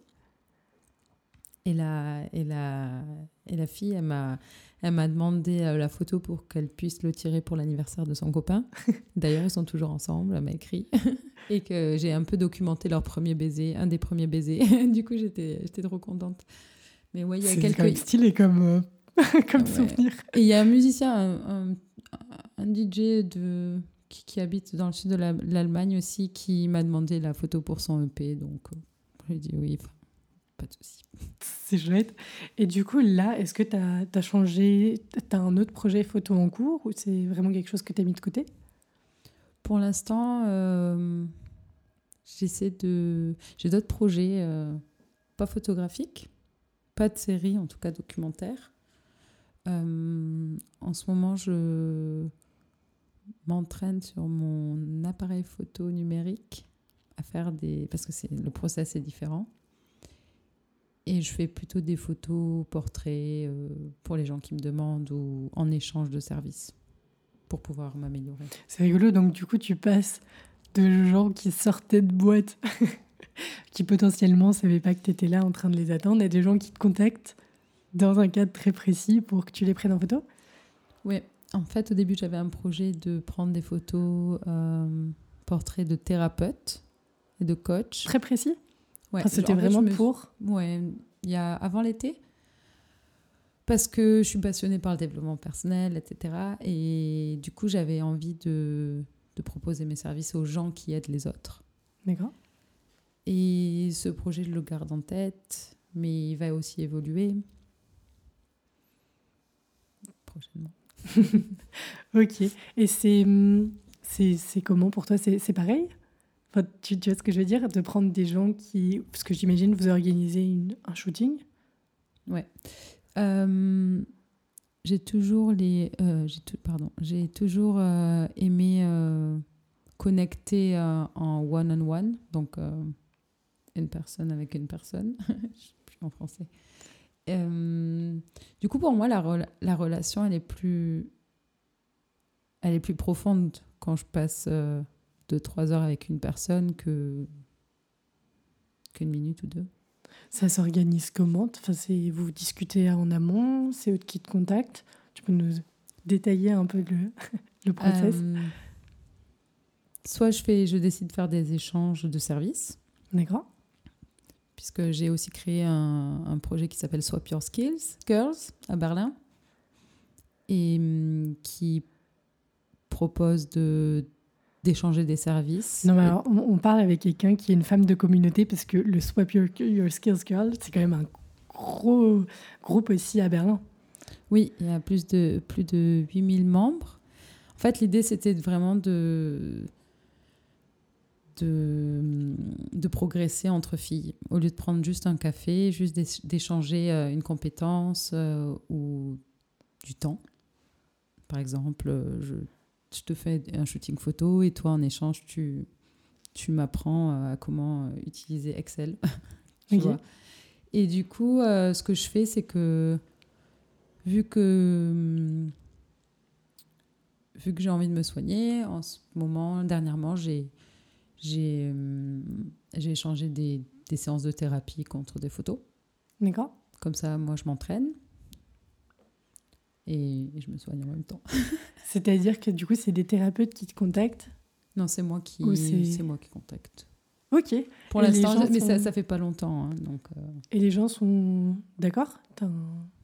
Et la, et la, et la fille, elle m'a, elle m'a demandé euh, la photo pour qu'elle puisse le tirer pour l'anniversaire de son copain. (laughs) D'ailleurs, ils sont toujours ensemble, elle m'a écrit. (laughs) et que j'ai un peu documenté leur premier baiser, un des premiers baisers. (laughs) du coup, j'étais, j'étais trop contente. Mais ouais, il y a quelques... stylé comme, euh, comme Ouais. souvenir. Et il y a un musicien, un, un- un DJ de, qui, qui habite dans le sud de la- l'Allemagne aussi, qui m'a demandé la photo pour son EP. Donc, euh, j'ai dit oui, enfin, pas de souci. (laughs) C'est chouette. Et du coup, là, est-ce que tu as, changé Tu as un autre projet photo en cours ou c'est vraiment quelque chose que tu as mis de côté? Pour l'instant, euh, j'essaie de. J'ai d'autres projets, euh, pas photographiques, pas de série, en tout cas documentaire. Euh, en ce moment, je m'entraîne sur mon appareil photo numérique à faire des. Parce que le process est différent. Et je fais plutôt des photos, portraits euh, pour les gens qui me demandent ou en échange de services pour pouvoir m'améliorer. C'est rigolo. Donc, du coup, tu passes de gens qui sortaient de boîte, (laughs) qui potentiellement ne savaient pas que tu étais là en train de les attendre, à des gens qui te contactent dans un cadre très précis pour que tu les prennes en photo? Oui, en fait, au début, j'avais un projet de prendre des photos euh, portraits de thérapeutes et de coachs. Très précis? Ouais, Enfin, C'était fait, vraiment me- pour Ouais, il y a avant l'été. Parce que je suis passionnée par le développement personnel, etc. Et du coup, j'avais envie de, de proposer mes services aux gens qui aident les autres. D'accord. Et ce projet, je le garde en tête, mais il va aussi évoluer prochainement. (laughs) Ok. Et c'est hum, c'est c'est comment pour toi? C'est c'est pareil? Tu, vois ce que je veux dire? De prendre des gens qui... Parce que j'imagine vous organisez une- un shooting? Euh, j'ai toujours les, euh, j'ai pardon, j'ai toujours euh, aimé euh, connecter en one on one, donc une personne avec une personne, (laughs) je sais plus en français. Du coup, pour moi, la, la relation, elle est plus, elle est plus profonde quand je passe deux trois heures avec une personne que qu'une minute ou deux. Ça s'organise comment? Enfin, c'est- Vous discutez en amont C'est eux qui te contactent. Tu peux nous détailler un peu le, (laughs) le process? Euh, soit je fais, je décide de faire des échanges de services, D'accord. Puisque j'ai aussi créé un, un projet qui s'appelle Swap Your Skills Girls à Berlin, et hum, qui propose de d'échanger des services. Non, mais alors, on, on parle avec quelqu'un qui est une femme de communauté parce que le Swap Your, Your Skills Girl, c'est quand même un gros groupe aussi à Berlin. Oui, il y a plus de, plus de 8000 membres. En fait, l'idée, c'était vraiment de, de, de progresser entre filles. Au lieu de prendre juste un café, juste d'é- d'échanger euh, une compétence euh, ou du temps. Par exemple, euh, je, je te fais un shooting photo et toi, en échange, tu, tu m'apprends euh, à comment euh, utiliser Excel. (laughs) tu Ok. vois. Et du coup, euh, ce que je fais, c'est que vu que hum, vu que j'ai envie de me soigner, en ce moment, dernièrement, j'ai j'ai hum, j'ai échangé des, des séances de thérapie contre des photos. D'accord Comme ça, moi, je m'entraîne et, et je me soigne en même temps. (laughs) C'est-à-dire que du coup, c'est des thérapeutes qui te contactent. Non, c'est moi qui c'est- moi qui contacte. Ok. Pour les l'instant, mais ça, sont- ça fait pas longtemps, hein, donc. euh, Et les gens sont d'accord? Un-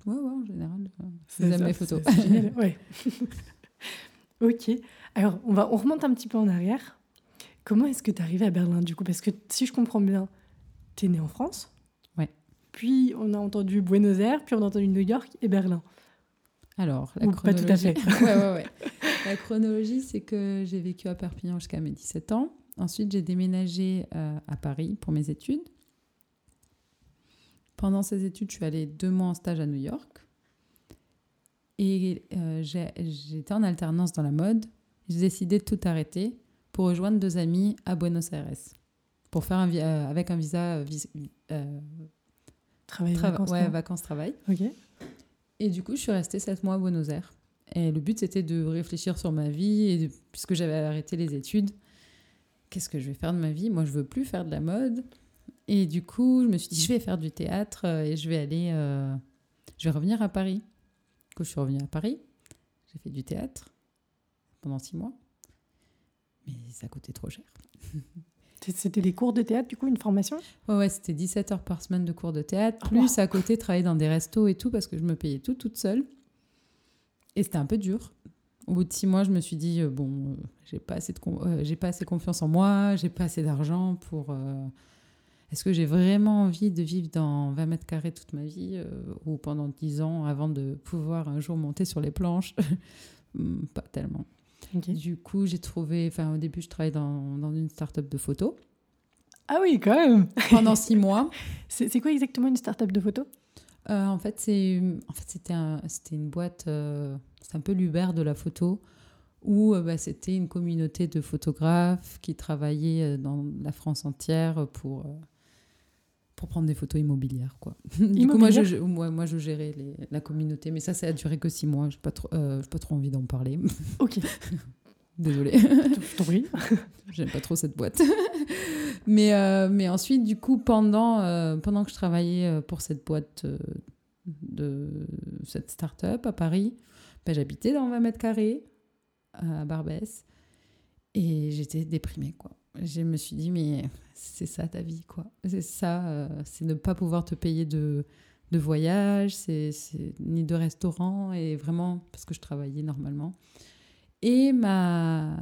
ouais, ouais, en général, euh, ils aiment ça, mes photos. (laughs) ouais. (laughs) ok. Alors, on, va, on remonte un petit peu en arrière. Comment est-ce que tu es arrivé à Berlin, du coup? Parce que si je comprends bien, tu es né en France. Ouais. Puis, on a entendu Buenos Aires, puis on a entendu New York et Berlin. Alors, la Ou pas tout à chronologie. fait. (laughs) ouais, ouais, ouais. La chronologie, c'est que j'ai vécu à Perpignan jusqu'à mes 17 ans. Ensuite, j'ai déménagé euh, à Paris pour mes études. Pendant ces études, je suis allée deux mois en stage à New York. Et euh, j'étais en alternance dans la mode. J'ai décidé de tout arrêter pour rejoindre deux amis à Buenos Aires. Pour faire un euh, avec un visa euh, vis- Travail, trava- vacances, ouais. Ok. Et du coup, je suis restée sept mois à Buenos Aires. Et le but, c'était de réfléchir sur ma vie. Et puisque j'avais arrêté les études, qu'est-ce que je vais faire de ma vie? Moi, je veux plus faire de la mode. Et du coup, je me suis dit, je vais faire du théâtre euh, et je vais aller. euh, je vais revenir à Paris. Coup, je suis revenue à Paris. J'ai fait du théâtre pendant six mois. Mais ça coûtait trop cher. (laughs) C'était des cours de théâtre, du coup, une formation? Ouais, ouais, c'était 17 heures par semaine de cours de théâtre, Oh, plus à côté travailler dans des restos et tout, parce que je me payais tout toute seule. Et c'était un peu dur. Au bout de six mois, je me suis dit, euh, bon, euh, j'ai pas, assez de euh, pas assez confiance en moi, j'ai pas assez d'argent pour... Est-ce que j'ai vraiment envie de vivre dans 20 mètres carrés toute ma vie ou pendant 10 ans avant de pouvoir un jour monter sur les planches? (laughs) Hmm, Pas tellement. Du coup, j'ai trouvé... Enfin, au début, je travaillais dans, dans une start-up de photos. Ah oui, quand même. Pendant six mois. (laughs) C'est quoi exactement une start-up de photo Euh, en fait, c'est en fait c'était un, c'était une boîte, euh, c'est un peu l'Uber de la photo où euh, bah, c'était une communauté de photographes qui travaillaient euh, dans la France entière pour pour prendre des photos immobilières quoi. (laughs) du coup moi je, je- moi, moi, je gérais les- la communauté, mais ça ça a duré que six mois. J'ai pas trop euh, j'ai pas trop envie d'en parler. (laughs) Ok, Désolée. je t'en prie. (laughs) J'aime pas trop cette boîte. mais, euh, mais ensuite, du coup, pendant, euh, pendant que je travaillais euh, pour cette boîte de cette start-up à Paris, ben, j'habitais dans 20 mètres carrés à Barbès et j'étais déprimée, quoi. Je me suis dit, mais c'est ça ta vie, quoi. C'est ça, euh, c'est ne pas pouvoir te payer de, de voyage, c'est ni de restaurant, et vraiment, parce que je travaillais normalement. Et ma,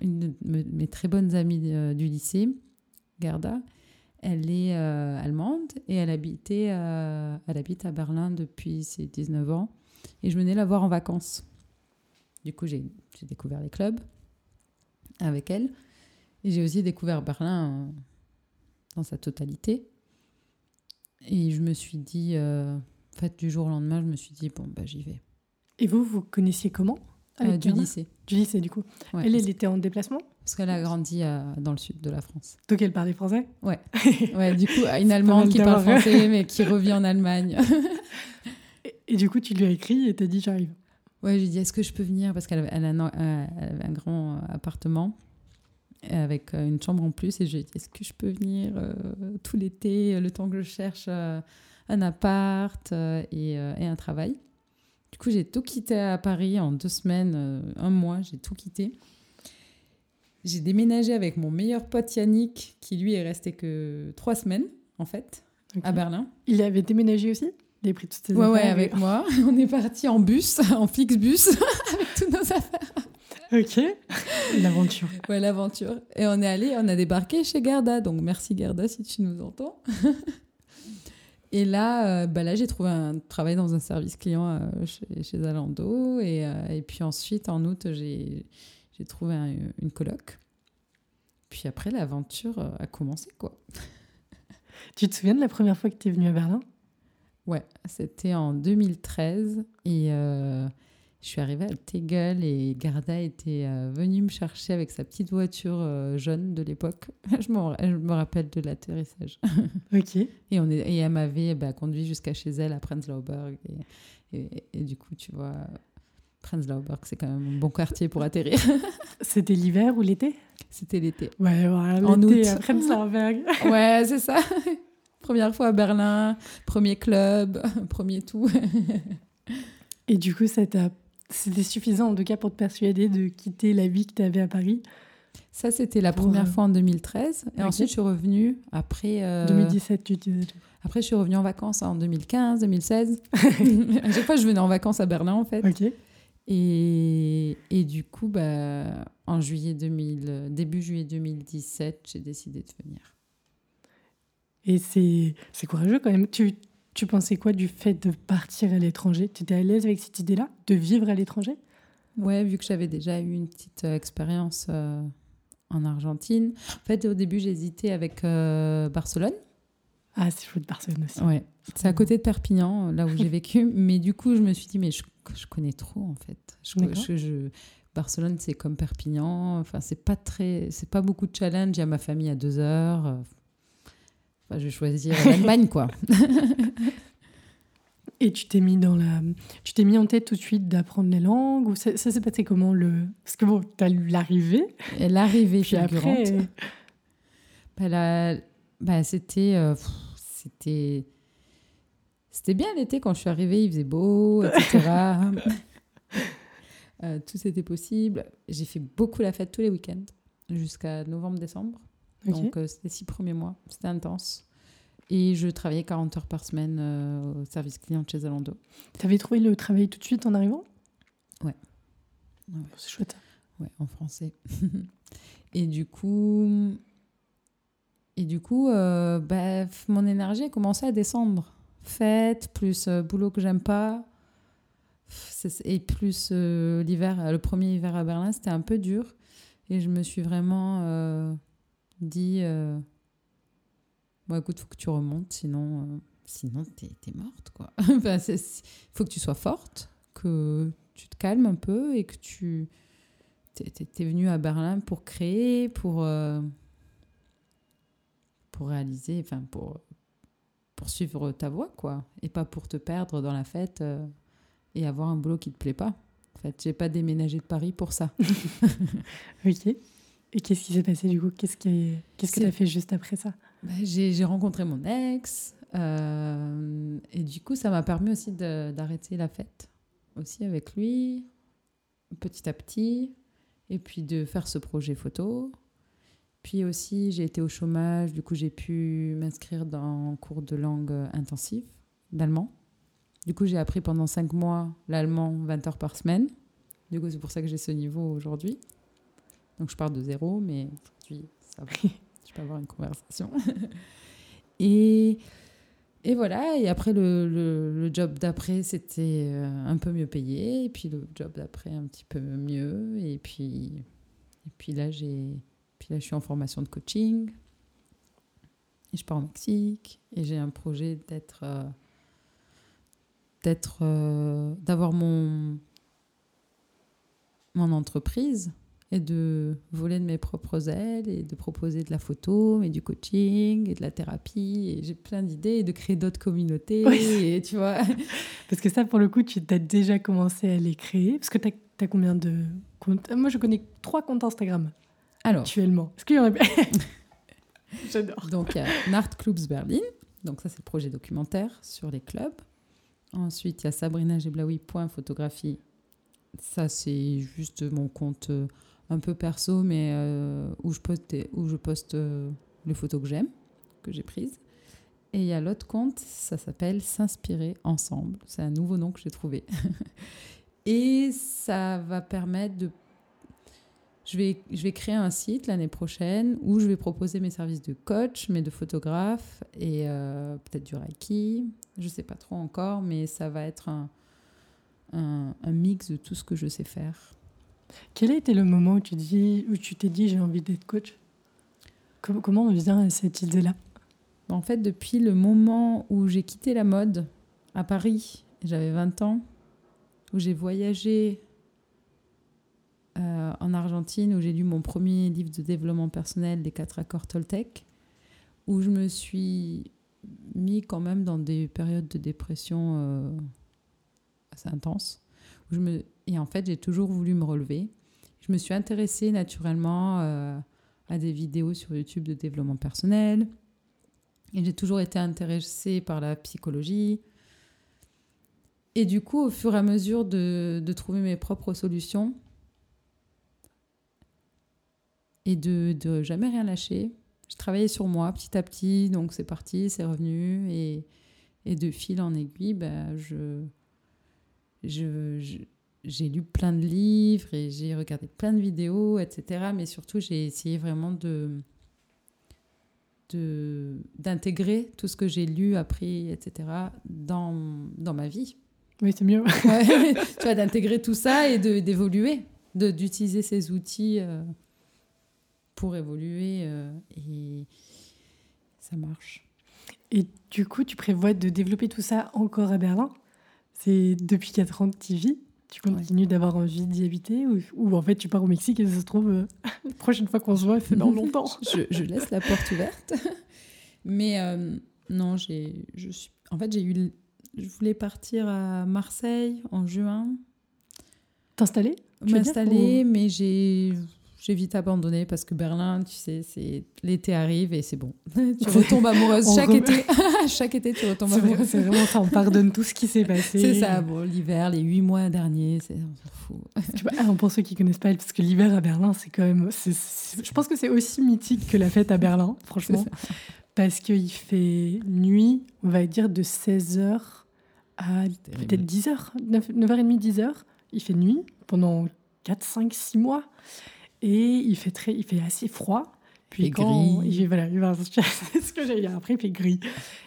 une de me- mes très bonnes amies euh, du lycée, Gerda, elle est euh, allemande et elle, habitait, elle habite à Berlin depuis ses 19 ans. Et je venais la voir en vacances. Du coup, j'ai découvert les clubs avec elle. Et j'ai aussi découvert Berlin euh, dans sa totalité. Et je me suis dit, euh, en fait, du jour au lendemain, je me suis dit, bon, bah, j'y vais. Et vous, vous connaissiez comment Euh, du lycée. Du lycée, du coup. Ouais, elle, elle était en déplacement Parce qu'elle a grandi euh, dans le sud de la France. Donc elle parlait français Ouais. (laughs) Ouais, du coup, une Allemande qui parle français, mais qui revient en Allemagne. (laughs) et, et du coup, tu lui as écrit et t'as dit j'arrive. Ouais, j'ai dit, est-ce que je peux venir? Parce qu'elle avait, a un, avait grand euh, appartement avec euh, une chambre en plus. Et j'ai dit, est-ce que je peux venir euh, tout l'été, euh, le temps que je cherche euh, un appart euh, et, euh, et un travail? Du coup, j'ai tout quitté à Paris en deux semaines, euh, un mois, j'ai tout quitté. J'ai déménagé avec mon meilleur pote Yannick, qui lui est resté que trois semaines, en fait, à Berlin. Il avait déménagé aussi? Pris toutes ses Ouais, ouais, avec moi. (laughs) On est parti en bus, (laughs) en fixe bus, (laughs) avec toutes nos affaires. Ok. L'aventure. Ouais, l'aventure. Et on est allé, on a débarqué chez Gerda. Donc merci Gerda si tu nous entends. Et là, euh, bah là j'ai trouvé un travail dans un service client euh, chez, chez Zalando. Et, euh, et puis ensuite, en août, j'ai trouvé un- une coloc. Puis après, l'aventure a commencé, quoi. Tu te souviens de la première fois que tu es venue à Berlin? Ouais, c'était en 2013 et euh, je suis arrivée à Tegel et Garda était euh, venue me chercher avec sa petite voiture euh, jaune de l'époque. (laughs) je, me rappelle de l'atterrissage. (laughs) Ok. Et, on est, et elle m'avait bah, conduit jusqu'à chez elle à Prenzlauer Berg. Et, et- et du coup, tu vois, Prenzlauer Berg, c'est quand même un bon quartier pour atterrir. (laughs) C'était l'hiver ou l'été? C'était l'été. Ouais, voilà, En août. à Prenzlauer Ouais, c'est ça. Première fois à Berlin, premier club, (laughs) premier tout. (laughs) Et du coup, ça t'a- c'était suffisant en tout cas pour te persuader de quitter la vie que tu avais à Paris? Ça, c'était la première euh, fois en 2013. Et ensuite, je suis revenue après. euh, 2017, tu disais. Après, je suis revenue en vacances en 2015, 2016. (laughs) à chaque fois, je venais en vacances à Berlin, en fait. Ok. Et, et du coup, bah, en juillet 2000, euh, début juillet 2017, j'ai décidé de venir. Et c'est courageux quand même. Tu, tu pensais quoi du fait de partir à l'étranger? Tu étais à l'aise avec cette idée-là De vivre à l'étranger? Ouais, vu que j'avais déjà eu une petite euh, expérience euh, en Argentine. En fait, au début, j'hésitais avec euh, Barcelone. Ah, c'est chouette Barcelone aussi. Ouais. C'est à côté de Perpignan, là où j'ai (laughs) vécu. Mais du coup, je me suis dit, mais je, je connais trop, en fait. Je- je- Barcelone, c'est comme Perpignan. Enfin, c'est pas très, c'est pas beaucoup de challenge. Il y a ma famille à deux heures. Euh, Enfin, je vais choisir l'Allemagne, quoi. (laughs) Et tu t'es mis dans la, tu t'es mis en tête tout de suite d'apprendre les langues ou ça, ça s'est passé comment le Parce que bon, t'as eu l'arrivée, l'arrivée fulgurante. après, Bah, la- bah, c'était, euh, c'était, c'était bien l'été quand je suis arrivée, il faisait beau, etc. (laughs) Euh, tout c'était possible. J'ai fait beaucoup la fête tous les week-ends jusqu'à novembre-décembre. Donc euh, c'était six premiers mois, c'était intense. Et je travaillais 40 heures par semaine euh, au service client de chez Zalando. t'avais trouvé le travail tout de suite en arrivant? Ouais. Ouais. C'est chouette. Ouais, en français. (laughs) et du coup, et du coup, euh, bah, mon énergie a commencé à descendre. Fête plus euh, boulot que j'aime pas. Et plus euh, l'hiver, le premier hiver à Berlin, c'était un peu dur. Et je me suis vraiment dit, euh, bon écoute, faut que tu remontes, sinon, euh, sinon t'es t'es morte quoi. (laughs) il faut que tu sois forte, que tu te calmes un peu et que tu t'es t'es venu à Berlin pour créer, pour euh, pour réaliser, enfin pour pour suivre ta voie quoi, et pas pour te perdre dans la fête euh, et avoir un boulot qui te plaît pas. En fait, j'ai pas déménagé de Paris pour ça. (laughs) Ok. Et qu'est-ce qui s'est passé du coup? Qu'est-ce qui, qu'est-ce que C'est- t'as fait juste après ça? Bah, j'ai rencontré mon ex euh, et du coup ça m'a permis aussi d'arrêter la fête aussi avec lui petit à petit et puis de faire ce projet photo. Puis aussi j'ai été au chômage, du coup j'ai pu m'inscrire dans un cours de langue intensive d'allemand. Du coup j'ai appris pendant cinq mois l'allemand 20 heures par semaine. Du coup c'est pour ça que j'ai ce niveau aujourd'hui. Donc je pars de zéro mais aujourd'hui ça va. (laughs) Je peux avoir une conversation. (laughs) et, et voilà, et après, le, le, job d'après, c'était euh, un peu mieux payé. Et puis le job d'après, un petit peu mieux. Et puis, et puis, là, j'ai, puis là, je suis en formation de coaching. Et je pars au Mexique. Et j'ai un projet d'être. euh, euh, d'avoir mon mon entreprise et de voler de mes propres ailes et de proposer de la photo, mais du coaching et de la thérapie. Et j'ai plein d'idées et de créer d'autres communautés. Oui. Et tu vois, (laughs) Parce que ça, pour le coup, tu as déjà commencé à les créer. Parce que tu as, combien de comptes? Moi, je connais trois comptes Instagram alors, actuellement. Est-ce qu'il y en a (laughs) J'adore. donc il y a Nart Clubs Berlin. Donc ça, c'est le projet documentaire sur les clubs. Ensuite, il y a Sabrina Geblaoui, point photographie. Ça, c'est juste mon compte euh, un peu perso, mais euh, où je poste, où je poste euh, les photos que j'aime, que j'ai prises. Et il y a l'autre compte, ça s'appelle S'inspirer ensemble. C'est un nouveau nom que j'ai trouvé. (laughs) Et ça va permettre de... je vais, je vais créer un site l'année prochaine où je vais proposer mes services de coach, mais de photographe et euh, peut-être du Reiki. Je ne sais pas trop encore, mais ça va être un, un, mix de tout ce que je sais faire. Quel a été le moment où tu dis, où tu t'es dit j'ai envie d'être coach? Comment, on vient à cette idée-là? En fait, depuis le moment où j'ai quitté la mode à Paris, j'avais 20 ans, où j'ai voyagé euh, en Argentine, où j'ai lu mon premier livre de développement personnel, Les quatre accords Toltec, où je me suis mis quand même dans des périodes de dépression euh, assez intenses. Et en fait, j'ai toujours voulu me relever. Je me suis intéressée naturellement euh, à des vidéos sur YouTube de développement personnel. Et j'ai toujours été intéressée par la psychologie. Et du coup, au fur et à mesure de, trouver mes propres solutions, et de, de jamais rien lâcher. Je travaillais sur moi petit à petit, donc c'est parti, c'est revenu. Et, et de fil en aiguille, bah, je, je, je, j'ai lu plein de livres et j'ai regardé plein de vidéos, etc. Mais surtout, j'ai essayé vraiment de de, d'intégrer tout ce que j'ai lu, appris, etc. dans, dans ma vie. Oui, c'est mieux. (laughs) Ouais, tu vois, d'intégrer tout ça et d'évoluer, d'utiliser ces outils. Euh, pour évoluer euh, et ça marche. Et du coup, tu prévois de développer tout ça encore à Berlin? C'est depuis 4 ans que tu y vis Tu continues ouais. d'avoir envie d'y habiter ou, ou, en fait tu pars au Mexique et ça se trouve, euh, (laughs) la prochaine fois qu'on se voit, c'est dans (laughs) longtemps je, je, laisse la porte ouverte. (laughs) Mais euh, non, j'ai, je suis, en fait, j'ai eu. Je voulais partir à Marseille en juin. T'installer M'installer, ou... mais j'ai j'ai vite abandonné parce que Berlin, tu sais, c'est l'été arrive et c'est bon. (laughs) tu retombes amoureuse chaque rem... été. (laughs) chaque été, tu retombes amoureuse. C'est vraiment ça, on pardonne tout ce qui s'est passé. C'est ça, bon, l'hiver, les huit mois derniers, c'est vois, alors pour ceux qui connaissent pas, parce que l'hiver à Berlin, c'est quand même, c est, c est, je pense que c'est aussi mythique que la fête à Berlin, (laughs) franchement, parce qu'il fait nuit, on va dire de 16h à peut-être 10h, 9h30, 10h. Il fait nuit pendant 4, 5, 6 mois. Et il fait, très, il fait assez froid. Puis et quand, gris. Voilà, c'est (laughs) ce que j'ai il fait gris.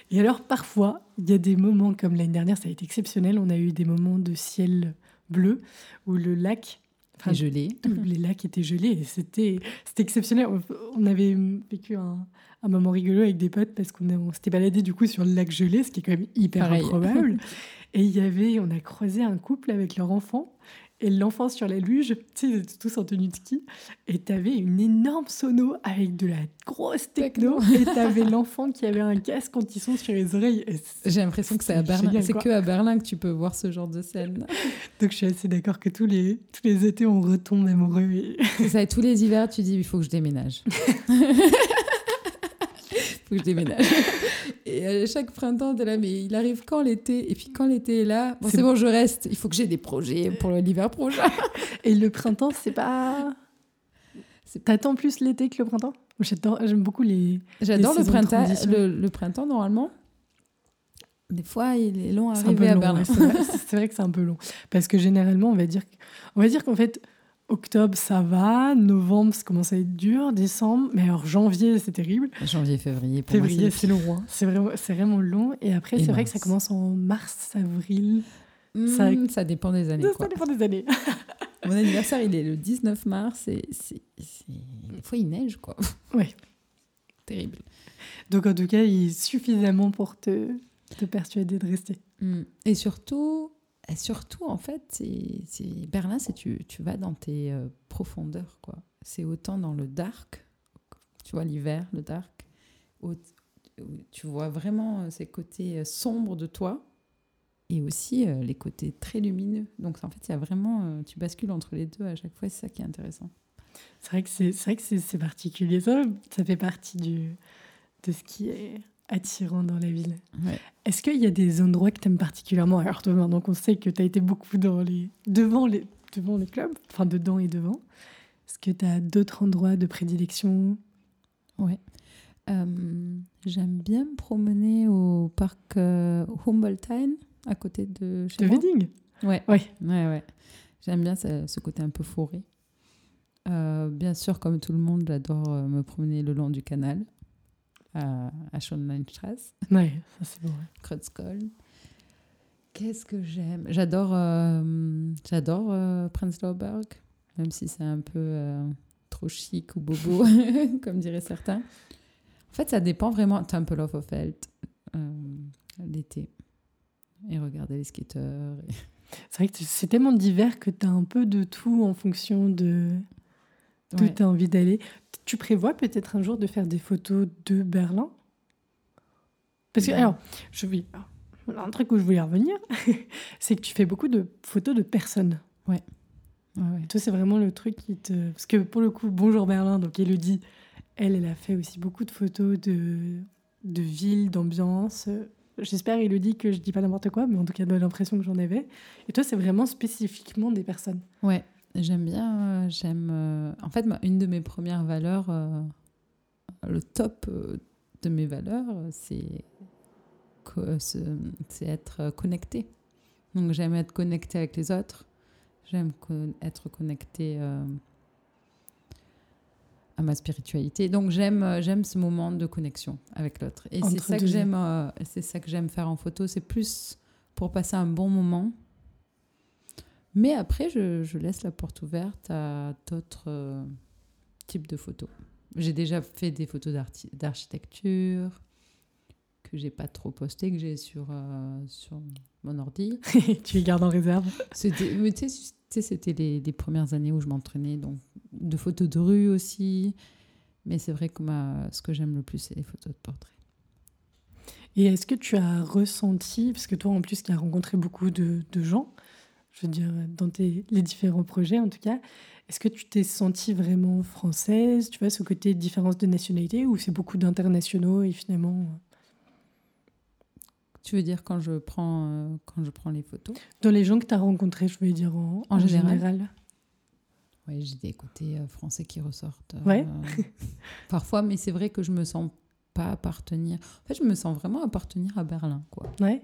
Et alors, parfois, il y a des moments comme l'année dernière, ça a été exceptionnel. On a eu des moments de ciel bleu où le lac. Enfin, gelé. Les lacs étaient gelés. Et c'était exceptionnel. On avait vécu un, un, moment rigolo avec des potes parce qu'on s'était baladé du coup sur le lac gelé, ce qui est quand même hyper Pareil. improbable. (laughs) et il y avait, on a croisé un couple avec leur enfant et l'enfant sur la luge, tu sais, ils étaient tous en tenue de ski, et t'avais une énorme sono avec de la grosse techno, et t'avais l'enfant qui avait un casque quand ils sont sur les oreilles. J'ai l'impression que c'est à Berlin, c'est que à Berlin que tu peux voir ce genre de scène. (laughs) Donc je suis assez d'accord que tous les, tous les étés, on retombe amoureux. Et... Ça, et tous les hivers, tu dis, il faut que je déménage. (laughs) faut que je déménage. (laughs) Et à chaque printemps, de là, mais il arrive quand l'été? Et puis quand l'été est là, bon, c'est bon, je reste. Il faut que j'ai des projets pour l'hiver prochain. (laughs) Et le printemps, c'est pas. T'attends plus l'été que le printemps? J'aime beaucoup les. J'adore le printemps. Le, le, printemps, normalement. Des fois, il est long à arriver à long, Berlin. Ouais, c'est vrai, (laughs) vrai, que c'est un peu long. Parce que généralement, on va dire, on va dire qu'en fait, Octobre, ça va. Novembre, ça commence à être dur. Décembre, mais alors janvier, c'est terrible. Janvier, février. Pour février, c'est long. Hein. C'est vraiment, vraiment long. Et après, c'est vrai que ça commence en mars, avril. Mmh, ça... ça... dépend des années. Ça, quoi. dépend des années. (laughs) Mon anniversaire, il est le 19 mars. Et c'est, des fois, il neige, quoi. Ouais. (laughs) Terrible. Donc, en tout cas, il est suffisamment pour te, te persuader de rester. Mmh. Et surtout, surtout, en fait, c'est Berlin, c'est tu, vas dans tes euh, profondeurs, quoi. C'est autant dans le dark, tu vois, l'hiver, le dark, où, tu vois vraiment euh, ces côtés euh, sombres de toi et aussi les côtés très lumineux. Donc, en fait, il y a vraiment, tu bascules entre les deux à chaque fois, c'est ça qui est intéressant. C'est vrai que c'est particulier, ça, ça fait partie du, de ce qui est attirant dans la ville. Ouais. Est-ce qu'il y a des endroits que tu aimes particulièrement? Alors, toi, maintenant qu'on sait que tu as été beaucoup dans les... devant, les... devant les clubs, enfin dedans et devant, est-ce que tu as d'autres endroits de prédilection? Ouais. Euh, J'aime bien me promener au parc euh, Humboldtine, à côté de chez de. Wedding? Ouais. Ouais. ouais, ouais. J'aime bien ce, ce, côté un peu forêt. Euh, bien sûr, comme tout le monde, j'adore euh, me promener le long du canal à, à Schönleinstrasse, Ouais, ça c'est bon. Kreuzköln. Qu'est-ce que j'aime? J'adore euh, j'adore euh, Prenzlauer Berg, même si c'est un peu euh, trop chic ou bobo, (laughs) comme diraient certains. En fait, ça dépend vraiment. Temple of euh, l'été. Et regarder les skateurs. et- C'est vrai que c'est tellement divers que tu as un peu de tout en fonction de d'où Ouais. tu as envie d'aller. Tu prévois peut-être un jour de faire des photos de Berlin? Parce que, Ouais. alors, je vais. alors, un truc où je voulais revenir, (laughs) c'est que tu fais beaucoup de photos de personnes. Ouais, ouais. Toi, c'est vraiment le truc qui te. Parce que pour le coup, Bonjour Berlin, donc Elodie, elle, elle a fait aussi beaucoup de photos de, de villes, d'ambiance. J'espère, Elodie, que je dis pas n'importe quoi, mais en tout cas, l'impression que j'en avais. Et toi, c'est vraiment spécifiquement des personnes. Ouais, j'aime bien. euh, j'aime. euh, En fait, ma- une de mes premières valeurs, euh, le top euh, de mes valeurs, euh, c'est co- c'est être euh, connecté. Donc, j'aime être connecté avec les autres. J'aime être connecté à ma spiritualité. Donc, j'aime euh, j'aime ce moment de connexion avec l'autre. Et c'est Entre ça que deux j'aime. euh, c'est ça que j'aime faire en photo. C'est plus pour passer un bon moment. Mais après, je, je laisse la porte ouverte à d'autres euh, types de photos. J'ai déjà fait des photos d'architecture que j'ai pas trop postées, que j'ai sur, euh, sur mon ordi. (laughs) tu les gardes en réserve. C'était, tu tu les, les premières années où je m'entraînais, donc de photos de rue aussi. Mais c'est vrai que ma, ce que j'aime le plus, c'est les photos de portrait. Et est-ce que tu as ressenti, parce que toi en plus qui as rencontré beaucoup de, de gens, je veux dire dans tes, les différents projets en tout cas, est-ce que tu t'es sentie vraiment française, tu vois, ce côté différence de nationalité, ou c'est beaucoup d'internationaux et finalement... euh, Tu veux dire quand je prends, euh, quand je prends les photos? Dans les gens que tu as rencontrés, je veux dire en, En général. Oui, j'ai des côtés euh, français qui ressortent. euh, Ouais. (laughs) parfois, mais c'est vrai que je me sens pas appartenir. En fait, je me sens vraiment appartenir à Berlin, quoi. Ouais.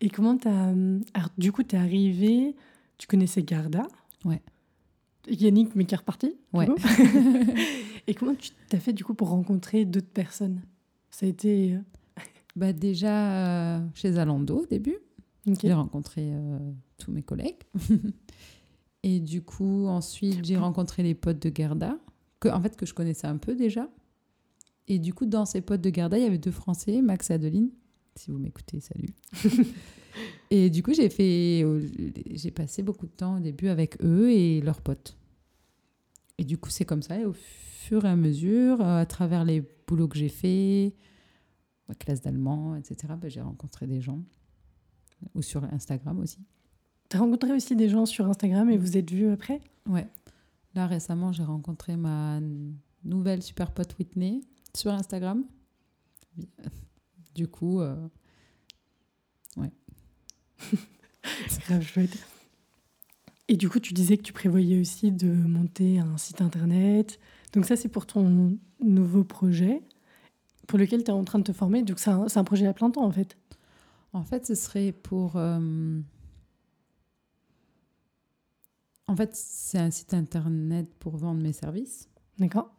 Et comment t'as... Alors, du coup, t'es arrivé, tu connaissais Garda. Ouais. Yannick, mais qui est reparti. Ouais. (laughs) Et comment tu t'as fait, du coup, pour rencontrer d'autres personnes? Ça a été... euh, (laughs) Bah déjà euh, chez Zalando au début, j'ai rencontré euh, tous mes collègues. (laughs) Et du coup, ensuite, j'ai rencontré les potes de Garda, que, en fait, que je connaissais un peu déjà. Et du coup, dans ces potes de Garda, il y avait deux Français, Max et Adeline. Si vous m'écoutez, salut. (laughs) et du coup, j'ai fait, j'ai passé beaucoup de temps au début avec eux et leurs potes. Et du coup, c'est comme ça. Et au fur et à mesure, euh, à travers les boulots que j'ai faits, ma classe d'allemand, etc., ben, j'ai rencontré des gens. Ou sur Instagram aussi. T'as rencontré aussi des gens sur Instagram et vous êtes vus après? Ouais. Là, récemment, j'ai rencontré ma nouvelle super pote Whitney sur Instagram. Du coup, euh, (laughs) C'est grave chouette. Et du coup, tu disais que tu prévoyais aussi de monter un site internet. Donc ça, c'est pour ton nouveau projet pour lequel tu es en train de te former. Donc c'est un, projet à plein temps, en fait. en fait, ce serait pour. euh, En fait, c'est un site internet pour vendre mes services. D'accord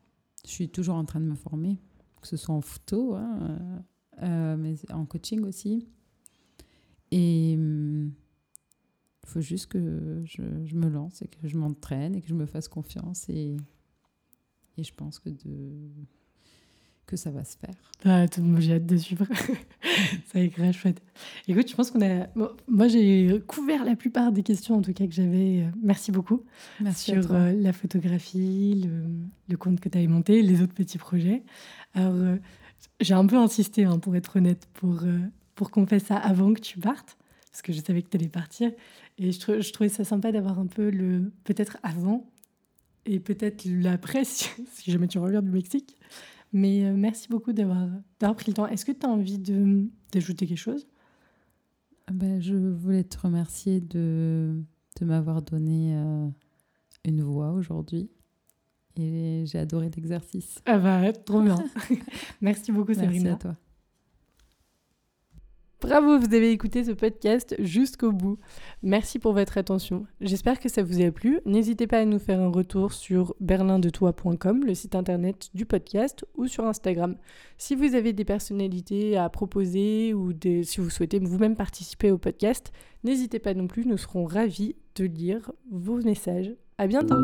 Je suis toujours en train de me former, que ce soit en photo, hein, euh, mais en coaching aussi. Et il faut juste que je, je me lance et que je m'entraîne et que je me fasse confiance. Et, et je pense que, de, que ça va se faire. Ah, tout- moi, J'ai hâte de suivre. (laughs) ça va être grave chouette. Écoute, je pense qu'on a... bon, moi, j'ai couvert la plupart des questions, en tout cas, que j'avais. Euh, Merci beaucoup. Merci sur euh, la photographie, le, le compte que tu avais monté, les autres petits projets. Alors, euh, j'ai un peu insisté, hein, pour être honnête, pour, euh, pour qu'on fasse ça avant que tu partes, parce que je savais que tu allais partir. Et je, trou- je trouvais ça sympa d'avoir un peu le peut-être avant et peut-être l'après, (laughs) si, jamais tu reviens du Mexique. Mais euh, merci beaucoup d'avoir pris le temps. Est-ce que tu as envie d'ajouter quelque chose? Ben, je voulais te remercier de, de m'avoir donné euh, une voix aujourd'hui. Et j'ai adoré l'exercice. Ah bah, trop bien. (laughs) merci beaucoup, Merci Sabrina. à toi. Bravo, vous avez écouté ce podcast jusqu'au bout. Merci pour votre attention. J'espère que ça vous a plu. N'hésitez pas à nous faire un retour sur berlindetoi.com, le site internet du podcast, ou sur Instagram. Si vous avez des personnalités à proposer ou si vous souhaitez vous-même participer au podcast, n'hésitez pas non plus, nous serons ravis de lire vos messages. À bientôt!